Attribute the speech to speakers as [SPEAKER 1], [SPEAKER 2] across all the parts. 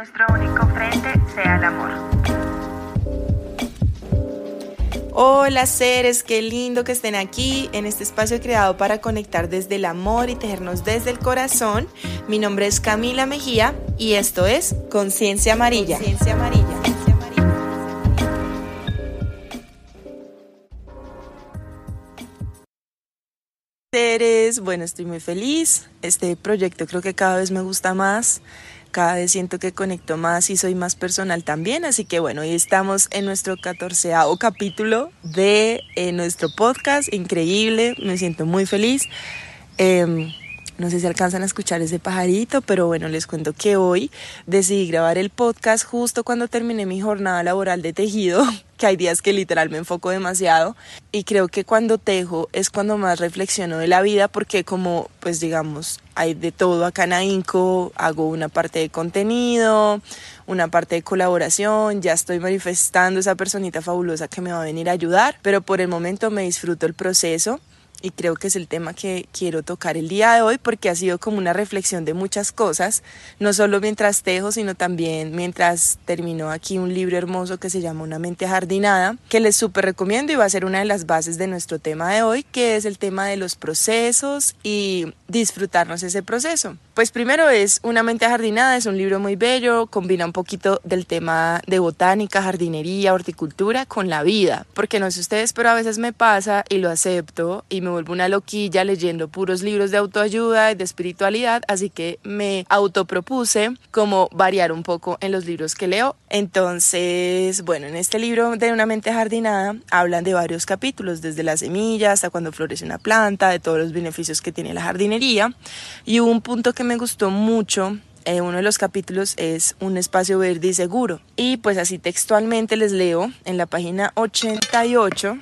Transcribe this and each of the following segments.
[SPEAKER 1] nuestro único frente sea el amor.
[SPEAKER 2] Hola seres, qué lindo que estén aquí en este espacio creado para conectar desde el amor y tejernos desde el corazón. Mi nombre es Camila Mejía y esto es Conciencia Amarilla. Conciencia Amarilla. Seres, bueno, estoy muy feliz. Este proyecto creo que cada vez me gusta más cada vez siento que conecto más y soy más personal también. Así que bueno, hoy estamos en nuestro catorceavo capítulo de eh, nuestro podcast. Increíble, me siento muy feliz. Em, no sé si alcanzan a escuchar ese pajarito, pero bueno, les cuento que hoy decidí grabar el podcast justo cuando terminé mi jornada laboral de tejido, que hay días que literal me enfoco demasiado y creo que cuando tejo es cuando más reflexiono de la vida porque como pues digamos hay de todo acá en AINCO, hago una parte de contenido, una parte de colaboración, ya estoy manifestando esa personita fabulosa que me va a venir a ayudar, pero por el momento me disfruto el proceso y creo que es el tema que quiero tocar el día de hoy porque ha sido como una reflexión de muchas cosas, no solo mientras tejo, sino también mientras terminó aquí un libro hermoso que se llama Una mente jardinada, que les súper recomiendo y va a ser una de las bases de nuestro tema de hoy, que es el tema de los procesos y disfrutarnos ese proceso. Pues primero es Una mente jardinada, es un libro muy bello, combina un poquito del tema de botánica, jardinería, horticultura con la vida, porque no sé ustedes, pero a veces me pasa y lo acepto y me vuelvo una loquilla leyendo puros libros de autoayuda y de espiritualidad, así que me autopropuse como variar un poco en los libros que leo. Entonces, bueno, en este libro de Una mente jardinada hablan de varios capítulos, desde la semilla hasta cuando florece una planta, de todos los beneficios que tiene la jardinería. Y un punto que me gustó mucho eh, uno de los capítulos es un espacio verde y seguro. Y pues así textualmente les leo en la página 88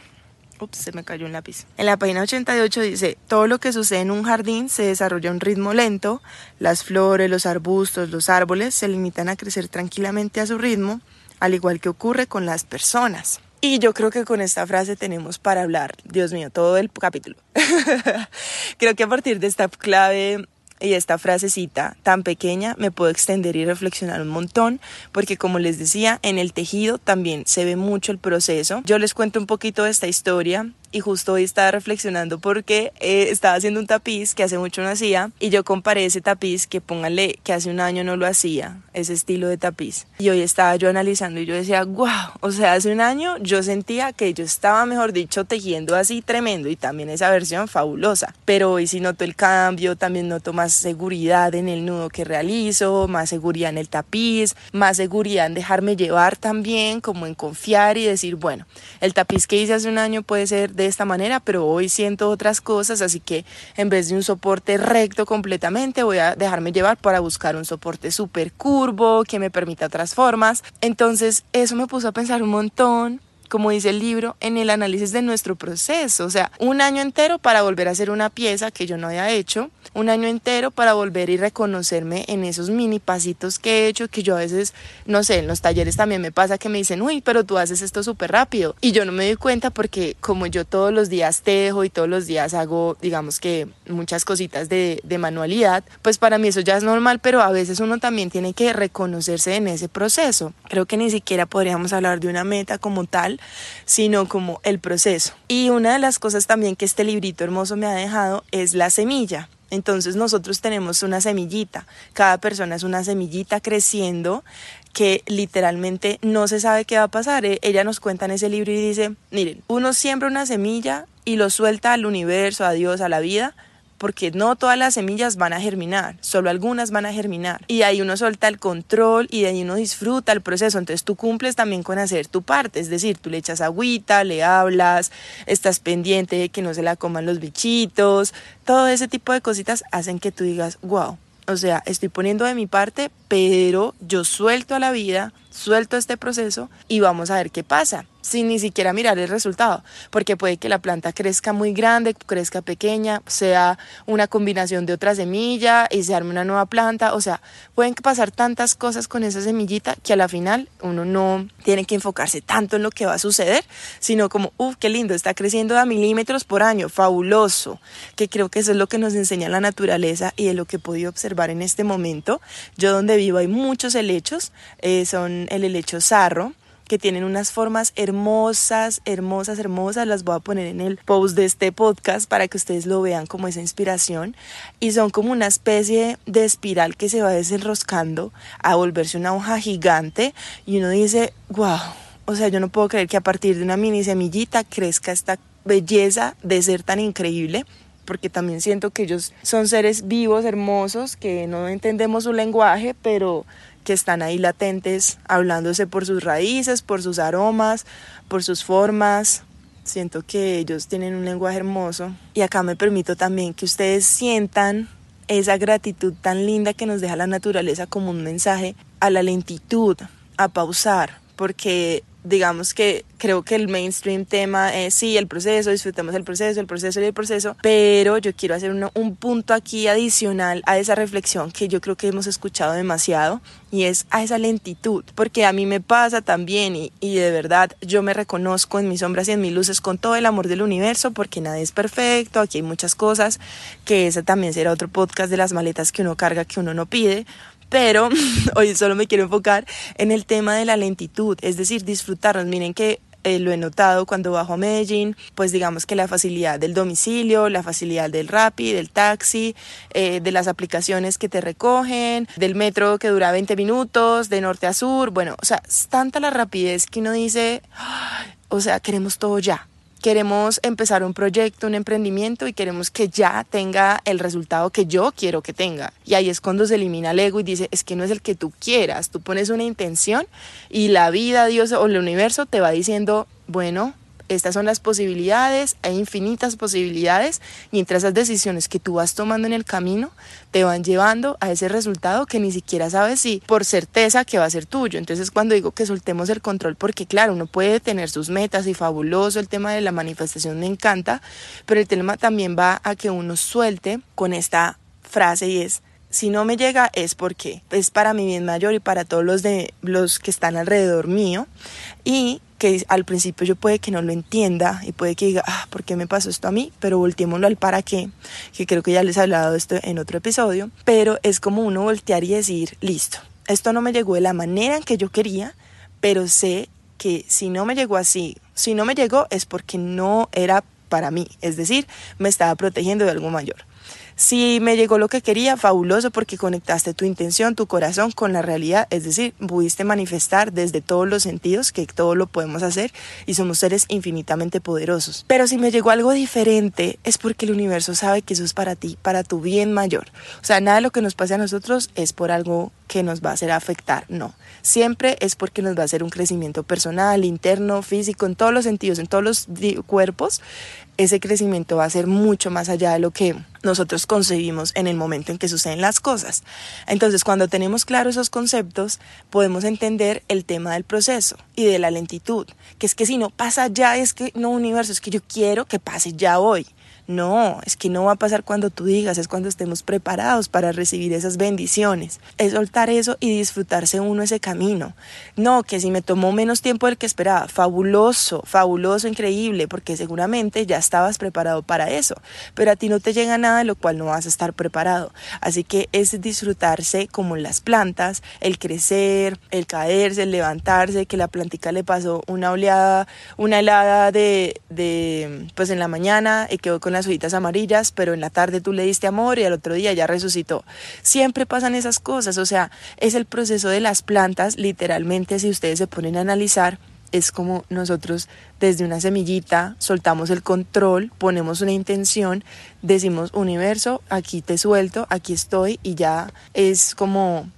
[SPEAKER 2] Ups, se me cayó un lápiz. En la página 88 dice, todo lo que sucede en un jardín se desarrolla a un ritmo lento, las flores, los arbustos, los árboles se limitan a crecer tranquilamente a su ritmo, al igual que ocurre con las personas. Y yo creo que con esta frase tenemos para hablar, Dios mío, todo el capítulo. creo que a partir de esta clave y esta frasecita tan pequeña me puedo extender y reflexionar un montón porque como les decía, en el tejido también se ve mucho el proceso. Yo les cuento un poquito de esta historia y justo hoy estaba reflexionando porque eh, estaba haciendo un tapiz que hace mucho no hacía y yo comparé ese tapiz que pónganle que hace un año no lo hacía, ese estilo de tapiz. Y hoy estaba yo analizando y yo decía, wow, o sea, hace un año yo sentía que yo estaba, mejor dicho, tejiendo así tremendo y también esa versión fabulosa. Pero hoy sí noto el cambio, también noto más seguridad en el nudo que realizo, más seguridad en el tapiz, más seguridad en dejarme llevar también, como en confiar y decir, bueno, el tapiz que hice hace un año puede ser de esta manera, pero hoy siento otras cosas, así que en vez de un soporte recto completamente, voy a dejarme llevar para buscar un soporte súper curvo que me permita otras formas. Entonces eso me puso a pensar un montón como dice el libro, en el análisis de nuestro proceso. O sea, un año entero para volver a hacer una pieza que yo no había hecho, un año entero para volver y reconocerme en esos mini pasitos que he hecho, que yo a veces, no sé, en los talleres también me pasa que me dicen, uy, pero tú haces esto súper rápido. Y yo no me doy cuenta porque como yo todos los días tejo y todos los días hago, digamos que muchas cositas de, de manualidad, pues para mí eso ya es normal, pero a veces uno también tiene que reconocerse en ese proceso. Creo que ni siquiera podríamos hablar de una meta como tal, sino como el proceso. Y una de las cosas también que este librito hermoso me ha dejado es la semilla. Entonces nosotros tenemos una semillita, cada persona es una semillita creciendo que literalmente no se sabe qué va a pasar. E, ella nos cuenta en ese libro y dice, miren, uno siembra una semilla y lo suelta al universo, a Dios, a la vida, porque no todas las semillas van a germinar, solo algunas van a germinar. Y ahí uno suelta el control y de ahí uno disfruta el proceso. Entonces tú cumples también con hacer tu parte, es decir, tú le echas agüita, le hablas, estás pendiente de que no se la coman los bichitos, todo ese tipo de cositas hacen que tú digas, wow. O sea, estoy poniendo de mi parte, pero yo suelto a la vida suelto este proceso y vamos a ver qué pasa sin ni siquiera mirar el resultado, porque puede que la planta crezca muy grande, crezca pequeña, sea una combinación de otra semilla y se arme una nueva planta, o sea, pueden pasar tantas cosas con esa semillita que a la final uno no tiene que enfocarse tanto en lo que va a suceder, sino como, uff, qué lindo, está creciendo a milímetros por año, fabuloso, que creo que eso es lo que nos enseña la naturaleza y de lo que he podido observar en este momento. Yo donde vivo hay muchos helechos, eh, son el helecho sarro, que tienen unas formas hermosas, hermosas, hermosas. Las voy a poner en el post de este podcast para que ustedes lo vean como esa inspiración. Y son como una especie de espiral que se va desenroscando a volverse una hoja gigante. Y uno dice, wow, o sea, yo no puedo creer que a partir de una mini semillita crezca esta belleza de ser tan increíble porque también siento que ellos son seres vivos, hermosos, que no entendemos su lenguaje, pero que están ahí latentes, hablándose por sus raíces, por sus aromas, por sus formas. Siento que ellos tienen un lenguaje hermoso. Y acá me permito también que ustedes sientan esa gratitud tan linda que nos deja la naturaleza como un mensaje a la lentitud, a pausar, porque digamos que creo que el mainstream tema es sí, el proceso, disfrutemos el proceso, el proceso y el proceso, pero yo quiero hacer un punto aquí adicional a esa reflexión que yo creo que hemos escuchado demasiado y es a esa lentitud, porque a mí me pasa también y, y de verdad yo me reconozco en mis sombras y en mis luces con todo el amor del universo, porque nada es perfecto, aquí hay muchas cosas, que ese también será otro podcast de las maletas que uno carga que uno no pide, pero hoy solo me quiero enfocar en el tema de la lentitud, es decir, disfrutarnos. Miren que eh, lo he notado cuando bajo a Medellín, pues digamos que la facilidad del domicilio, la facilidad del Rappi, del taxi, eh, de las aplicaciones que te recogen, del metro que dura 20 minutos, de norte a sur, bueno, o sea, es tanta la rapidez que uno dice, o sea, queremos todo ya queremos empezar un proyecto, un emprendimiento y queremos que ya tenga el resultado que yo quiero que tenga. Y ahí es cuando se elimina el ego y dice, es que no es el que tú quieras, tú pones una intención y la vida, Dios o el universo te va diciendo, bueno, estas son las posibilidades, hay infinitas posibilidades y entre esas decisiones que tú vas tomando en el camino te van llevando a ese resultado que ni siquiera sabes si por certeza que va a ser tuyo. Entonces cuando digo que soltemos el control, porque claro, uno puede tener sus metas y fabuloso, el tema de la manifestación me encanta, pero el tema también va a que uno suelte con esta frase y es si no me llega es porque es para mi bien mayor y para todos los de los que están alrededor mío y que al principio yo puede que no lo entienda y puede que diga, ah, ¿por qué me pasó esto a mí? Pero volteémoslo al para qué, que creo que ya les he hablado de esto en otro episodio, pero es como uno voltear y decir, listo, esto no me llegó de la manera en que yo quería, pero sé que si no me llegó así, si no me llegó es porque no era para mí, es decir, me estaba protegiendo de algo mayor. Si me llegó lo que quería, fabuloso porque conectaste tu intención, tu corazón con la realidad, es decir, pudiste manifestar desde todos los sentidos que todo lo podemos hacer y somos seres infinitamente poderosos. Pero si me llegó algo diferente, es porque el universo sabe que eso es para ti, para tu bien mayor. O sea, nada de lo que nos pase a nosotros es por algo que nos va a hacer afectar, no. Siempre es porque nos va a hacer un crecimiento personal, interno, físico, en todos los sentidos, en todos los cuerpos ese crecimiento va a ser mucho más allá de lo que nosotros concebimos en el momento en que suceden las cosas. Entonces, cuando tenemos claros esos conceptos, podemos entender el tema del proceso y de la lentitud, que es que si no pasa ya, es que no universo, es que yo quiero que pase ya hoy. No, es que no va a pasar cuando tú digas, es cuando estemos preparados para recibir esas bendiciones. Es soltar eso y disfrutarse uno ese camino. No, que si me tomó menos tiempo del que esperaba, fabuloso, fabuloso, increíble, porque seguramente ya estabas preparado para eso. Pero a ti no te llega nada de lo cual no vas a estar preparado. Así que es disfrutarse como las plantas, el crecer, el caerse, el levantarse, que la plantica le pasó una oleada, una helada de, de pues en la mañana y quedó con la las hojitas amarillas, pero en la tarde tú le diste amor y al otro día ya resucitó. Siempre pasan esas cosas, o sea, es el proceso de las plantas, literalmente si ustedes se ponen a analizar, es como nosotros desde una semillita soltamos el control, ponemos una intención, decimos universo, aquí te suelto, aquí estoy y ya es como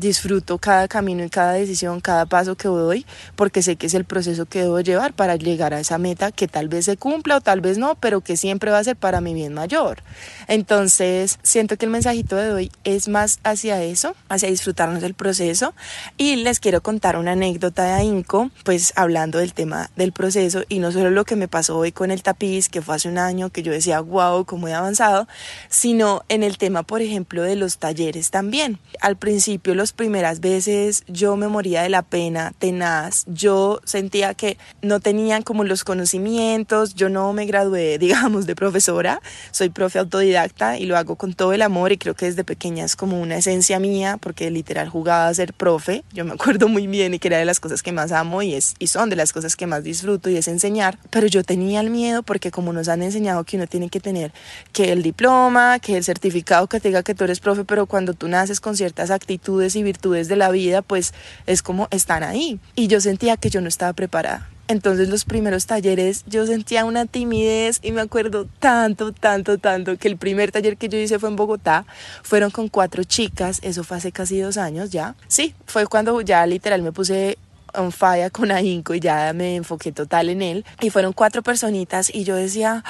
[SPEAKER 2] disfruto cada camino y cada decisión, cada paso que doy, porque sé que es el proceso que debo llevar para llegar a esa meta que tal vez se cumpla o tal vez no, pero que siempre va a ser para mi bien mayor. Entonces, siento que el mensajito de hoy es más hacia eso, hacia disfrutarnos del proceso. Y les quiero contar una anécdota de AINCO, pues hablando del tema del proceso y no solo lo que me pasó hoy con el tapiz, que fue hace un año, que yo decía, wow, cómo he avanzado, sino en el tema, por ejemplo, de los talleres también. Al principio, primeras veces, yo me moría de la pena, tenaz, yo sentía que no tenían como los conocimientos, yo no me gradué, digamos, de profesora, soy profe autodidacta y lo hago con todo el amor y creo que desde pequeña es como una esencia mía, porque literal jugaba a ser profe, yo me acuerdo muy bien y que era de las cosas que más amo y, es, y son de las cosas que más disfruto y es enseñar, pero yo tenía el miedo porque como nos han enseñado que uno tiene que tener que el diploma, que el certificado que te diga que tú eres profe, pero cuando tú naces con ciertas actitudes y virtudes de la vida, pues es como están ahí. Y yo sentía que yo no estaba preparada. Entonces los primeros talleres yo sentía una timidez y me acuerdo tanto, tanto, tanto que el primer taller que yo hice fue en Bogotá, fueron con cuatro chicas, eso fue hace casi dos años ya. Sí, fue cuando ya literal me puse un falla con ahínco y ya me enfoqué total en él. Y fueron cuatro personitas y yo decía,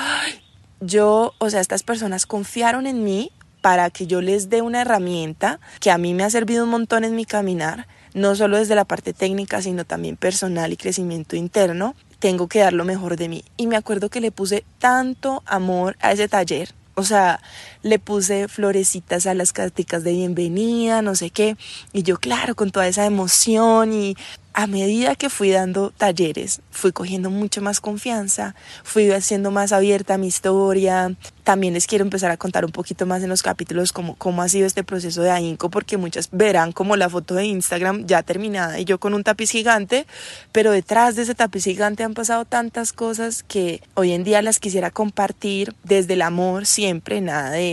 [SPEAKER 2] yo, o sea, estas personas confiaron en mí para que yo les dé una herramienta que a mí me ha servido un montón en mi caminar no solo desde la parte técnica, sino también personal y crecimiento interno, tengo que dar lo mejor de mí. Y me acuerdo que le puse tanto amor a ese taller. O sea, le puse florecitas a las carticas de bienvenida, no sé qué. Y yo, claro, con toda esa emoción y a medida que fui dando talleres, fui cogiendo mucho más confianza, fui haciendo más abierta mi historia. También les quiero empezar a contar un poquito más en los capítulos cómo, cómo ha sido este proceso de ahínco, porque muchas verán como la foto de Instagram ya terminada y yo con un tapiz gigante, pero detrás de ese tapiz gigante han pasado tantas cosas que hoy en día las quisiera compartir desde el amor siempre, nada de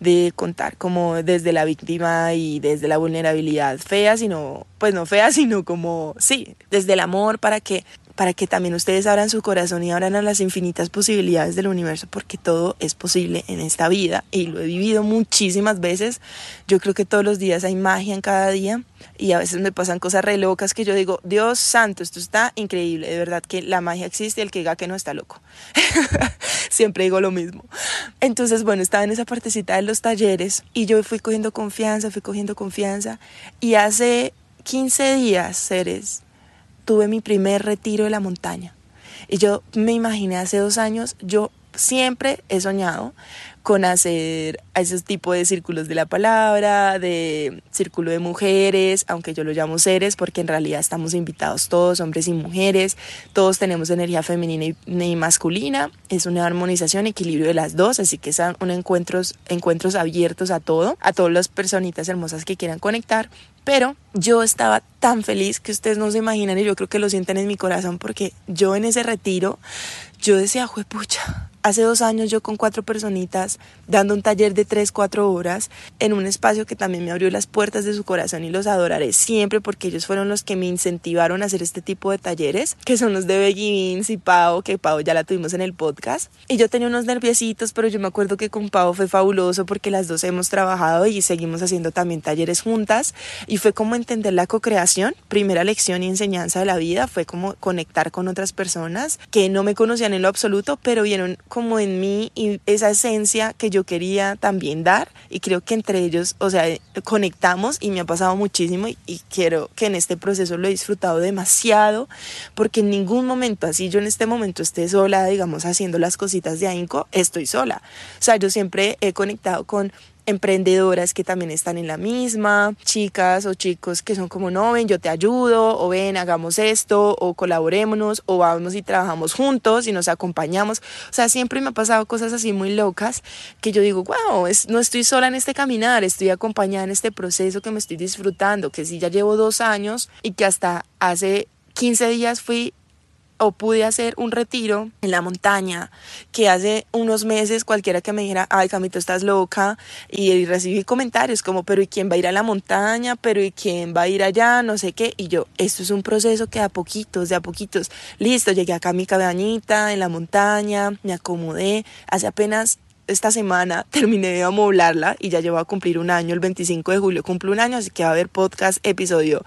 [SPEAKER 2] de contar como desde la víctima y desde la vulnerabilidad fea, sino, pues no fea, sino como, sí, desde el amor para que para que también ustedes abran su corazón y abran a las infinitas posibilidades del universo, porque todo es posible en esta vida y lo he vivido muchísimas veces. Yo creo que todos los días hay magia en cada día y a veces me pasan cosas re locas que yo digo, Dios santo, esto está increíble, de verdad que la magia existe, el que diga que no está loco. Siempre digo lo mismo. Entonces, bueno, estaba en esa partecita de los talleres y yo fui cogiendo confianza, fui cogiendo confianza y hace 15 días, seres, tuve mi primer retiro de la montaña. Y yo me imaginé hace dos años, yo siempre he soñado con hacer esos tipos de círculos de la palabra, de círculo de mujeres, aunque yo lo llamo seres, porque en realidad estamos invitados todos, hombres y mujeres, todos tenemos energía femenina y, masculina, es una armonización, equilibrio de las dos, así que son encuentros, encuentros abiertos a todo, a todas las personitas hermosas que quieran conectar, pero yo estaba tan feliz que ustedes no se imaginan y yo creo que lo sienten en mi corazón porque yo en ese retiro, yo decía, juepucha, hace dos años yo con cuatro personitas dando un taller de tres, cuatro horas en un espacio que también me abrió las puertas de su corazón y los adoraré siempre porque ellos fueron los que me incentivaron a hacer este tipo de talleres, que son los de Beggy y Pau, que Pau ya la tuvimos en el podcast. Y yo tenía unos nerviositos, pero yo me acuerdo que con Pau fue fabuloso porque las dos hemos trabajado y seguimos haciendo también talleres juntas y fue como entender la co-creación, primera lección y enseñanza de la vida, fue como conectar con otras personas que no me conocían en lo absoluto, pero vieron como en mí y esa esencia que yo quería también dar y creo que entre ellos, o sea, conectamos y me ha pasado muchísimo y, y quiero que en este proceso lo he disfrutado demasiado porque en ningún momento, así yo en este momento esté sola, digamos, haciendo las cositas de ahínco, estoy sola. O sea, yo siempre he conectado con emprendedoras que también están en la misma, chicas o chicos que son como, no, ven, yo te ayudo, o ven, hagamos esto, o colaborémonos, o vamos y trabajamos juntos y nos acompañamos. O sea, siempre me ha pasado cosas así muy locas que yo digo, wow, no estoy sola en este caminar, estoy acompañada en este proceso que me estoy disfrutando, que sí ya llevo dos años y que hasta hace 15 días fui o pude hacer un retiro en la montaña que hace unos meses cualquiera que me dijera, ay Camito, estás loca y recibí comentarios como, pero ¿y quién va a ir a la montaña? pero ¿y quién va a ir allá? No sé qué. Y yo, esto es un proceso que a poquitos, de a poquitos, listo, llegué acá a mi cabañita en la montaña, me acomodé, hace apenas esta semana terminé de amoblarla y ya llevo a cumplir un año, el 25 de julio cumplo un año, así que va a haber podcast, episodio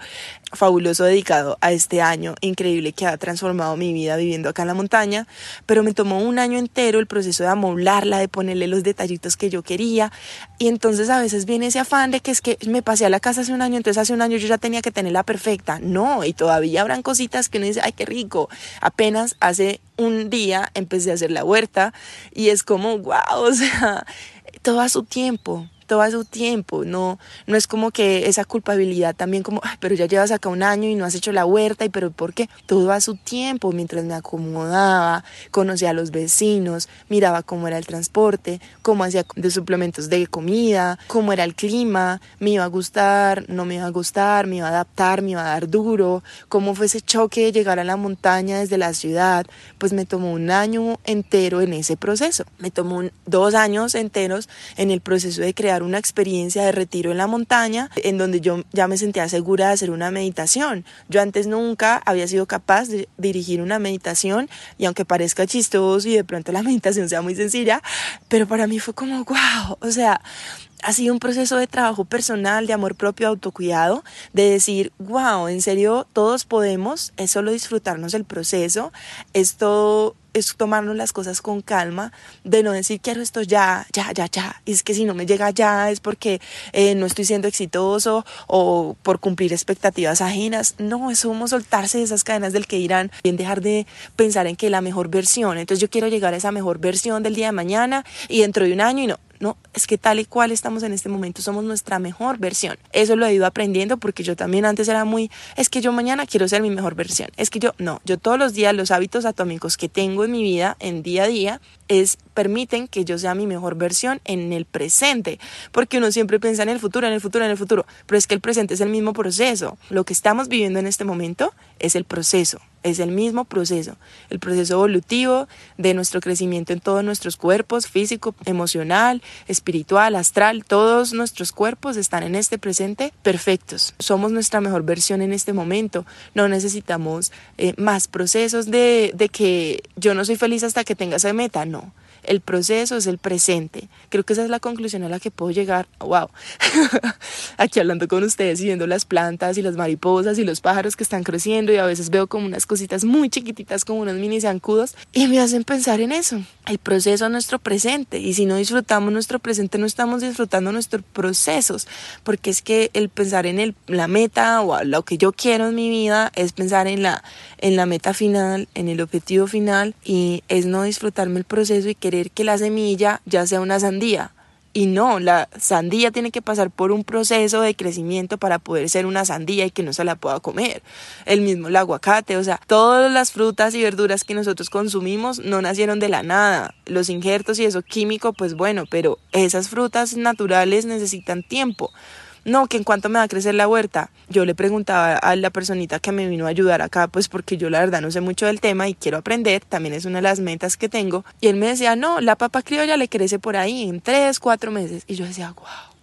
[SPEAKER 2] fabuloso dedicado a este año increíble que ha transformado mi vida viviendo acá en la montaña, pero me tomó un año entero el proceso de amoblarla, de ponerle los detallitos que yo quería. Y entonces a veces viene ese afán de que es que me pasé a la casa hace un año, entonces hace un año yo ya tenía que tenerla perfecta, no, y todavía habrán cositas que uno dice, ay, qué rico, apenas hace un día empecé a hacer la huerta y es como, wow, o sea, todo su tiempo, todo a su tiempo, no, no es como que esa culpabilidad también como, pero ya llevas acá un año y no has hecho la huerta y pero ¿por qué? Todo a su tiempo, mientras me acomodaba, conocía a los vecinos, miraba cómo era el transporte, cómo hacía de suplementos de comida, cómo era el clima, me iba a gustar, no me iba a gustar, me iba a adaptar, me iba a dar duro, cómo fue ese choque de llegar a la montaña desde la ciudad, pues me tomó un año entero en ese proceso, me tomó dos años enteros en el proceso de crear una experiencia de retiro en la montaña en donde yo ya me sentía segura de hacer una meditación. Yo antes nunca había sido capaz de dirigir una meditación y aunque parezca chistoso y de pronto la meditación sea muy sencilla, pero para mí fue como, wow, o sea, ha sido un proceso de trabajo personal, de amor propio, autocuidado, de decir, wow, en serio, todos podemos, es solo disfrutarnos el proceso, esto es tomarnos las cosas con calma, de no decir quiero esto ya, ya, ya, ya. Y es que si no me llega ya es porque eh, no estoy siendo exitoso o por cumplir expectativas ajenas. No, es como soltarse de esas cadenas del que irán, bien dejar de pensar en que la mejor versión. Entonces yo quiero llegar a esa mejor versión del día de mañana y dentro de un año y no, no, es que tal y cual estamos en este momento somos nuestra mejor versión. Eso lo he ido aprendiendo porque yo también antes era muy, es que yo mañana quiero ser mi mejor versión. Es que yo, no, yo todos los días los hábitos atómicos que tengo en mi vida, en día a día, es permiten que yo sea mi mejor versión en el presente, porque uno siempre piensa en el futuro, en el futuro, en el futuro, pero es que el presente es el mismo proceso. Lo que estamos viviendo en este momento es el proceso, es el mismo proceso, el proceso evolutivo de nuestro crecimiento en todos nuestros cuerpos, físico, emocional, espiritual, astral, todos nuestros cuerpos están en este presente perfectos. Somos nuestra mejor versión en este momento. No necesitamos eh, más procesos de, de que yo no soy feliz hasta que tenga esa meta, no el proceso es el presente. Creo que esa es la conclusión a la que puedo llegar. ¡Wow! Aquí hablando con ustedes y viendo las plantas y las mariposas y los pájaros que están creciendo y a veces veo como unas cositas muy chiquititas como unos mini zancudos y me hacen pensar en eso. El proceso es nuestro presente y si no disfrutamos nuestro presente no estamos disfrutando nuestros procesos porque es que el pensar en el, la meta o lo que yo quiero en mi vida es pensar en la, en la meta final, en el objetivo final y es no disfrutarme el proceso y que que la semilla ya sea una sandía. Y no, la sandía tiene que pasar por un proceso de crecimiento para poder ser una sandía y que no se la pueda comer. El mismo el aguacate, o sea, todas las frutas y verduras que nosotros consumimos no nacieron de la nada. Los injertos y eso químico, pues bueno, pero esas frutas naturales necesitan tiempo no, que en cuanto me va a crecer la huerta. Yo le preguntaba a la personita que me vino a ayudar acá, pues porque yo la verdad no sé mucho del tema y quiero aprender, también es una de las metas que tengo. Y él me decía, no, la papa criolla le crece por ahí en tres, cuatro meses. Y yo decía, wow.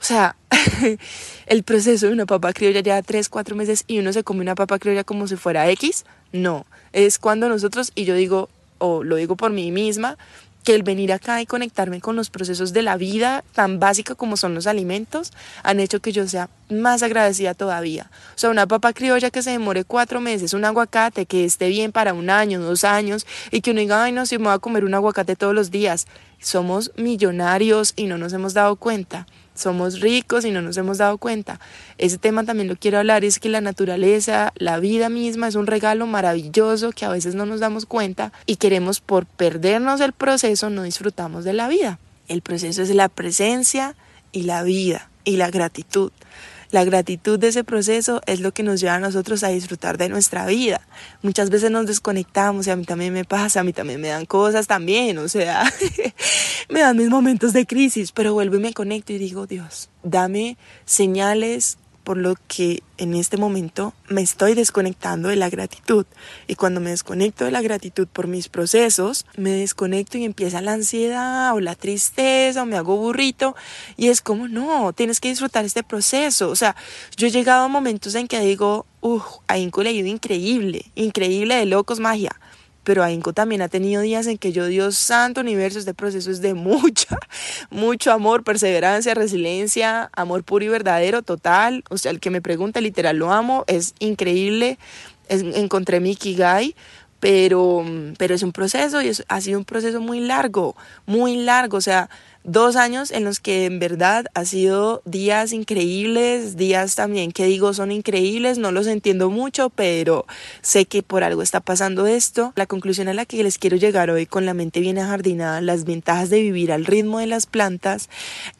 [SPEAKER 2] O sea, el proceso de una papa criolla ya tres, cuatro meses y uno se come una papa criolla como si fuera X. No, es cuando nosotros, y yo digo, o lo digo por mí misma, que el venir acá y conectarme con los procesos de la vida tan básica como son los alimentos han hecho que yo sea más agradecida todavía. O sea, una papa criolla que se demore cuatro meses, un aguacate que esté bien para un año, dos años y que uno diga, ay no, si me voy a comer un aguacate todos los días. Somos millonarios y no nos hemos dado cuenta somos ricos y no nos hemos dado cuenta. Ese tema también lo quiero hablar, es que la naturaleza, la vida misma es un regalo maravilloso que a veces no nos damos cuenta y queremos por perdernos el proceso no disfrutamos de la vida. El proceso es la presencia y la vida y la gratitud. La gratitud de ese proceso es lo que nos lleva a nosotros a disfrutar de nuestra vida. Muchas veces nos desconectamos y a mí también me pasa, a mí también me dan cosas también, o sea, me dan mis momentos de crisis, pero vuelvo y me conecto y digo, Dios, dame señales por lo que en este momento me estoy desconectando de la gratitud. Y cuando me desconecto de la gratitud por mis procesos, me desconecto y empieza la ansiedad o la tristeza o me hago burrito. Y es como, no, tienes que disfrutar este proceso. O sea, yo he llegado a momentos en que digo, uff, hay un increíble, increíble de locos magia pero Ainco también ha tenido días en que yo, Dios santo universo, este proceso es de mucha, mucho amor, perseverancia, resiliencia, amor puro y verdadero, total. O sea, el que me pregunta, literal, lo amo, es increíble. encontré mi Kigai, pero, pero es un proceso y ha sido un proceso muy largo, muy largo. O sea, dos años en los que en verdad ha sido días increíbles, días también que digo son increíbles, no los entiendo mucho, pero sé que por algo está pasando esto. La conclusión a la que les quiero llegar hoy con la mente bien ajardinada, las ventajas de vivir al ritmo de las plantas,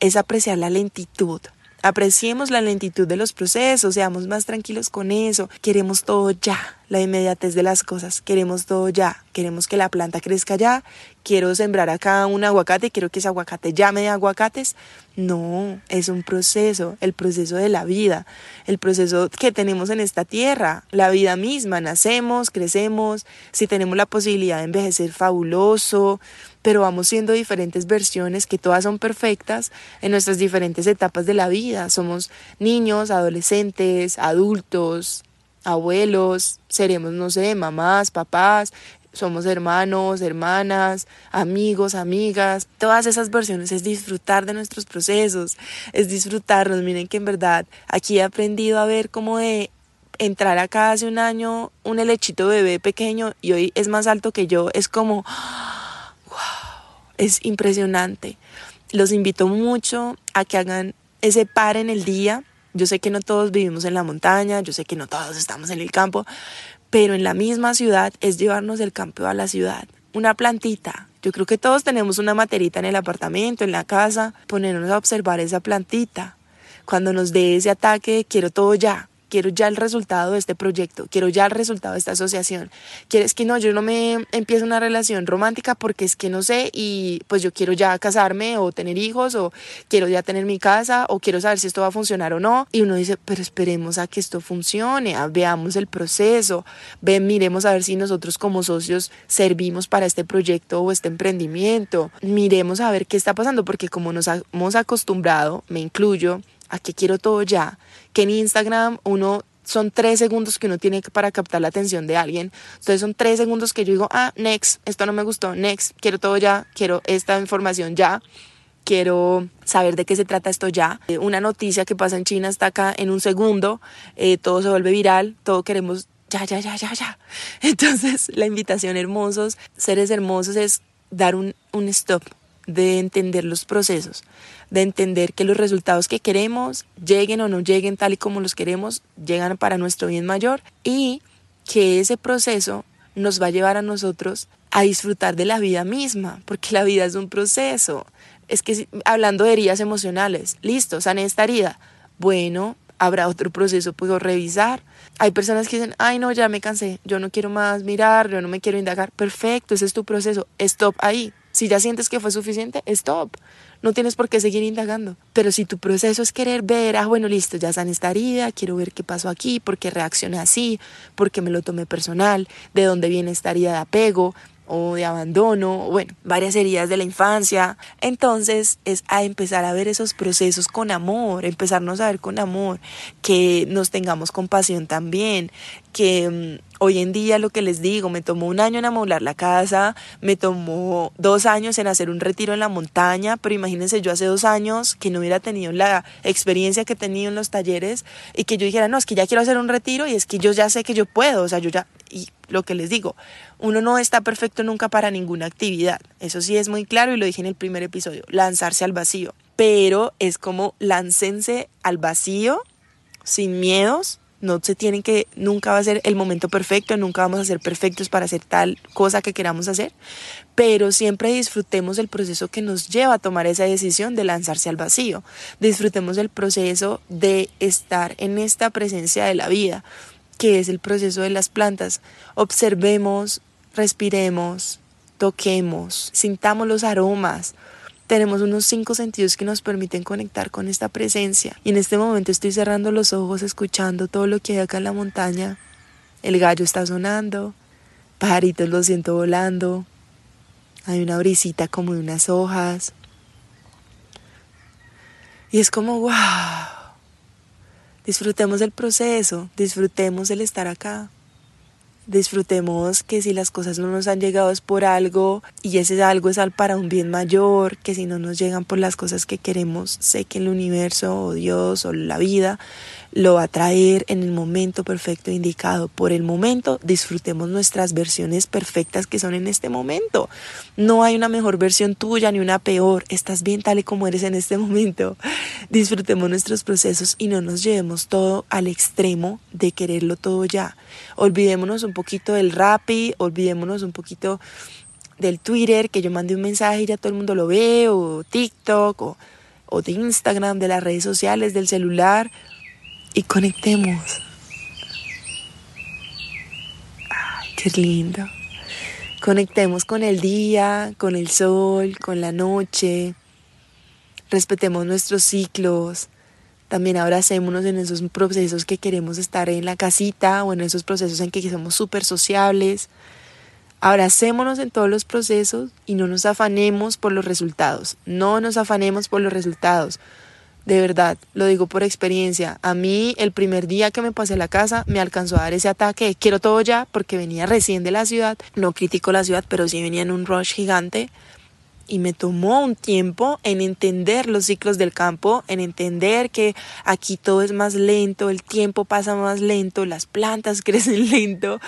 [SPEAKER 2] es apreciar la lentitud. Apreciemos la lentitud de los procesos, seamos más tranquilos con eso. Queremos todo ya, la inmediatez de las cosas. Queremos todo ya. Queremos que la planta crezca ya. Quiero sembrar acá un aguacate, quiero que ese aguacate llame de aguacates. No, es un proceso, el proceso de la vida, el proceso que tenemos en esta tierra, la vida misma. Nacemos, crecemos, si tenemos la posibilidad de envejecer, fabuloso pero vamos siendo diferentes versiones que todas son perfectas en nuestras diferentes etapas de la vida. Somos niños, adolescentes, adultos, abuelos, seremos, no sé, mamás, papás, somos hermanos, hermanas, amigos, amigas. Todas esas versiones es disfrutar de nuestros procesos, es disfrutarnos. Miren que en verdad aquí he aprendido a ver cómo de entrar acá hace un año un helechito bebé pequeño y hoy es más alto que yo. Es como es impresionante. Los invito mucho a que hagan ese par en el día. Yo sé que no todos vivimos en la montaña, yo sé que no todos estamos en el campo, pero en la misma ciudad es llevarnos el campo a la ciudad. Una plantita. Yo creo que todos tenemos una materita en el apartamento, en la casa, ponernos a observar esa plantita. Cuando nos dé ese ataque, quiero todo ya quiero ya el resultado de este proyecto, quiero ya el resultado de esta asociación. Quieres que no, yo no me empiezo una relación romántica porque es que no sé y pues yo quiero ya casarme o tener hijos o quiero ya tener mi casa o quiero saber si esto va a funcionar o no. Y uno dice, pero esperemos a que esto funcione, veamos el proceso, ven, miremos a ver si nosotros como socios servimos para este proyecto o este emprendimiento, miremos a ver qué está pasando porque como nos hemos acostumbrado, me incluyo, a que quiero todo ya, que en Instagram uno son tres segundos que uno tiene para captar la atención de alguien. Entonces son tres segundos que yo digo, ah, next, esto no me gustó, next, quiero todo ya, quiero esta información ya, quiero saber de qué se trata esto ya. Eh, una noticia que pasa en China está acá en un segundo, eh, todo se vuelve viral, todo queremos ya, ya, ya, ya, ya. Entonces la invitación hermosos, seres hermosos es dar un, un stop, de entender los procesos, de entender que los resultados que queremos, lleguen o no lleguen tal y como los queremos, llegan para nuestro bien mayor y que ese proceso nos va a llevar a nosotros a disfrutar de la vida misma, porque la vida es un proceso. Es que hablando de heridas emocionales, listo, sané esta herida. Bueno, habrá otro proceso, puedo revisar. Hay personas que dicen, ay no, ya me cansé, yo no quiero más mirar, yo no me quiero indagar. Perfecto, ese es tu proceso. Stop ahí, si ya sientes que fue suficiente, stop. No tienes por qué seguir indagando. Pero si tu proceso es querer ver, ah, bueno, listo, ya sané esta herida, quiero ver qué pasó aquí, por qué reaccioné así, por qué me lo tomé personal, de dónde viene esta herida de apego, o de abandono, bueno, varias heridas de la infancia. Entonces es a empezar a ver esos procesos con amor, empezarnos a ver con amor, que nos tengamos compasión también, que mm, hoy en día lo que les digo, me tomó un año en amoblar la casa, me tomó dos años en hacer un retiro en la montaña, pero imagínense yo hace dos años que no hubiera tenido la experiencia que he tenido en los talleres y que yo dijera, no, es que ya quiero hacer un retiro y es que yo ya sé que yo puedo, o sea, yo ya, y lo que les digo, uno no está perfecto nunca para ninguna actividad, eso sí es muy claro y lo dije en el primer episodio, lanzarse al vacío, pero es como láncense al vacío sin miedos no se tienen que, nunca va a ser el momento perfecto, nunca vamos a ser perfectos para hacer tal cosa que queramos hacer, pero siempre disfrutemos el proceso que nos lleva a tomar esa decisión de lanzarse al vacío, disfrutemos el proceso de estar en esta presencia de la vida, que es el proceso de las plantas, observemos, respiremos, toquemos, sintamos los aromas, tenemos unos cinco sentidos que nos permiten conectar con esta presencia. Y en este momento estoy cerrando los ojos escuchando todo lo que hay acá en la montaña. El gallo está sonando, pajaritos lo siento volando, hay una brisita como de unas hojas. Y es como, wow, disfrutemos el proceso, disfrutemos el estar acá. Disfrutemos que si las cosas no nos han llegado es por algo y ese algo es para un bien mayor, que si no nos llegan por las cosas que queremos, sé que el universo o Dios o la vida lo va a traer en el momento perfecto indicado. Por el momento disfrutemos nuestras versiones perfectas que son en este momento. No hay una mejor versión tuya ni una peor. Estás bien tal y como eres en este momento. Disfrutemos nuestros procesos y no nos llevemos todo al extremo de quererlo todo ya. Olvidémonos un poquito del Rappi, olvidémonos un poquito del Twitter, que yo mande un mensaje y ya todo el mundo lo ve, o TikTok, o, o de Instagram, de las redes sociales, del celular y conectemos. Qué lindo. Conectemos con el día, con el sol, con la noche. Respetemos nuestros ciclos. También abracémonos en esos procesos que queremos estar en la casita o en esos procesos en que somos súper sociables. Abracémonos en todos los procesos y no nos afanemos por los resultados. No nos afanemos por los resultados. De verdad, lo digo por experiencia. A mí el primer día que me pasé a la casa me alcanzó a dar ese ataque quiero todo ya porque venía recién de la ciudad. No critico la ciudad, pero sí venía en un rush gigante. Y me tomó un tiempo en entender los ciclos del campo, en entender que aquí todo es más lento, el tiempo pasa más lento, las plantas crecen lento,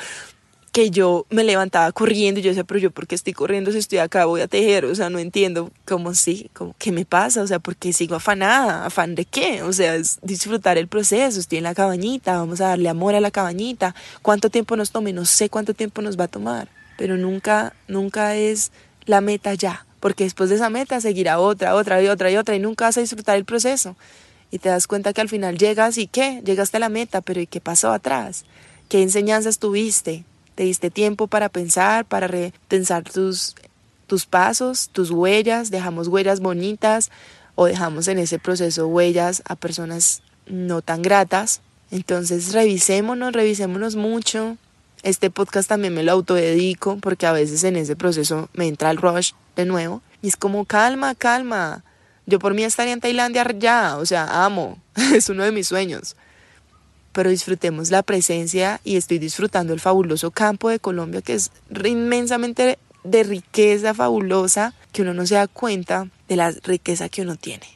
[SPEAKER 2] que yo me levantaba corriendo y yo decía, pero yo por qué estoy corriendo si estoy acá, voy a tejer, o sea, no entiendo cómo sí, cómo, qué me pasa, o sea, ¿por qué sigo afanada? ¿Afán de qué? O sea, es disfrutar el proceso, estoy en la cabañita, vamos a darle amor a la cabañita, cuánto tiempo nos tome, no sé cuánto tiempo nos va a tomar, pero nunca, nunca es la meta ya, porque después de esa meta seguirá otra, otra y otra y otra y nunca vas a disfrutar el proceso. Y te das cuenta que al final llegas y qué, llegaste a la meta, pero ¿y qué pasó atrás? ¿Qué enseñanzas tuviste? te diste tiempo para pensar, para repensar tus, tus pasos, tus huellas, dejamos huellas bonitas o dejamos en ese proceso huellas a personas no tan gratas. Entonces revisémonos, revisémonos mucho. Este podcast también me lo autodedico porque a veces en ese proceso me entra el rush de nuevo. Y es como, calma, calma. Yo por mí estaría en Tailandia ya, o sea, amo. es uno de mis sueños pero disfrutemos la presencia y estoy disfrutando el fabuloso campo de Colombia que es inmensamente de riqueza fabulosa que uno no se da cuenta de la riqueza que uno tiene.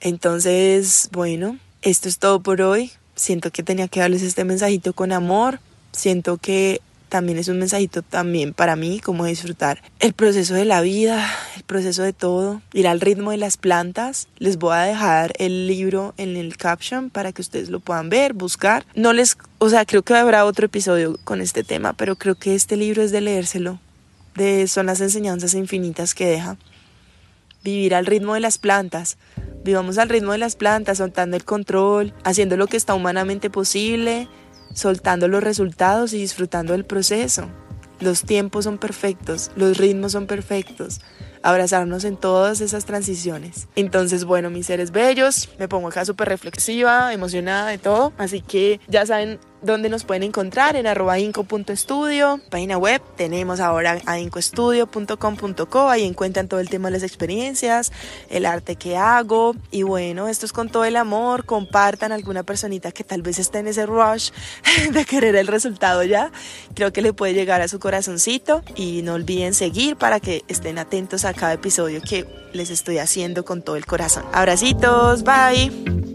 [SPEAKER 2] Entonces, bueno, esto es todo por hoy. Siento que tenía que darles este mensajito con amor. Siento que también es un mensajito también para mí, como disfrutar el proceso de la vida, el proceso de todo, ir al ritmo de las plantas. Les voy a dejar el libro en el caption para que ustedes lo puedan ver, buscar. No les, o sea, creo que habrá otro episodio con este tema, pero creo que este libro es de leérselo. De, son las enseñanzas infinitas que deja. Vivir al ritmo de las plantas. Vivamos al ritmo de las plantas, soltando el control, haciendo lo que está humanamente posible, soltando los resultados y disfrutando del proceso. Los tiempos son perfectos, los ritmos son perfectos. Abrazarnos en todas esas transiciones. Entonces, bueno, mis seres bellos, me pongo acá súper reflexiva, emocionada de todo. Así que ya saben donde nos pueden encontrar en arroba inco.estudio, página web, tenemos ahora a incoestudio.com.co, ahí encuentran todo el tema de las experiencias, el arte que hago y bueno, esto es con todo el amor, compartan alguna personita que tal vez esté en ese rush de querer el resultado ya, creo que le puede llegar a su corazoncito y no olviden seguir para que estén atentos a cada episodio que les estoy haciendo con todo el corazón. Abracitos, bye.